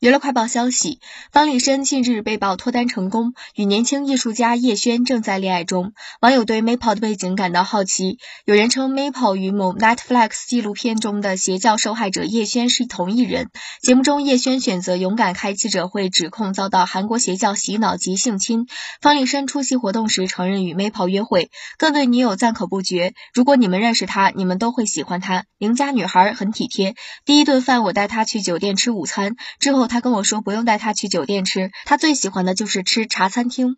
娱乐快报消息：方力申近日被曝脱单成功，与年轻艺术家叶轩正在恋爱中。网友对 Maple 的背景感到好奇，有人称 Maple 与某 Netflix 纪录片中的邪教受害者叶轩是同一人。节目中，叶轩选择勇敢开记者会，指控遭到韩国邪教洗脑及性侵。方力申出席活动时承认与 Maple 约会，更对女友赞口不绝。如果你们认识他，你们都会喜欢他。邻家女孩很体贴，第一顿饭我带她去酒店吃午餐，之后。他跟我说不用带他去酒店吃，他最喜欢的就是吃茶餐厅。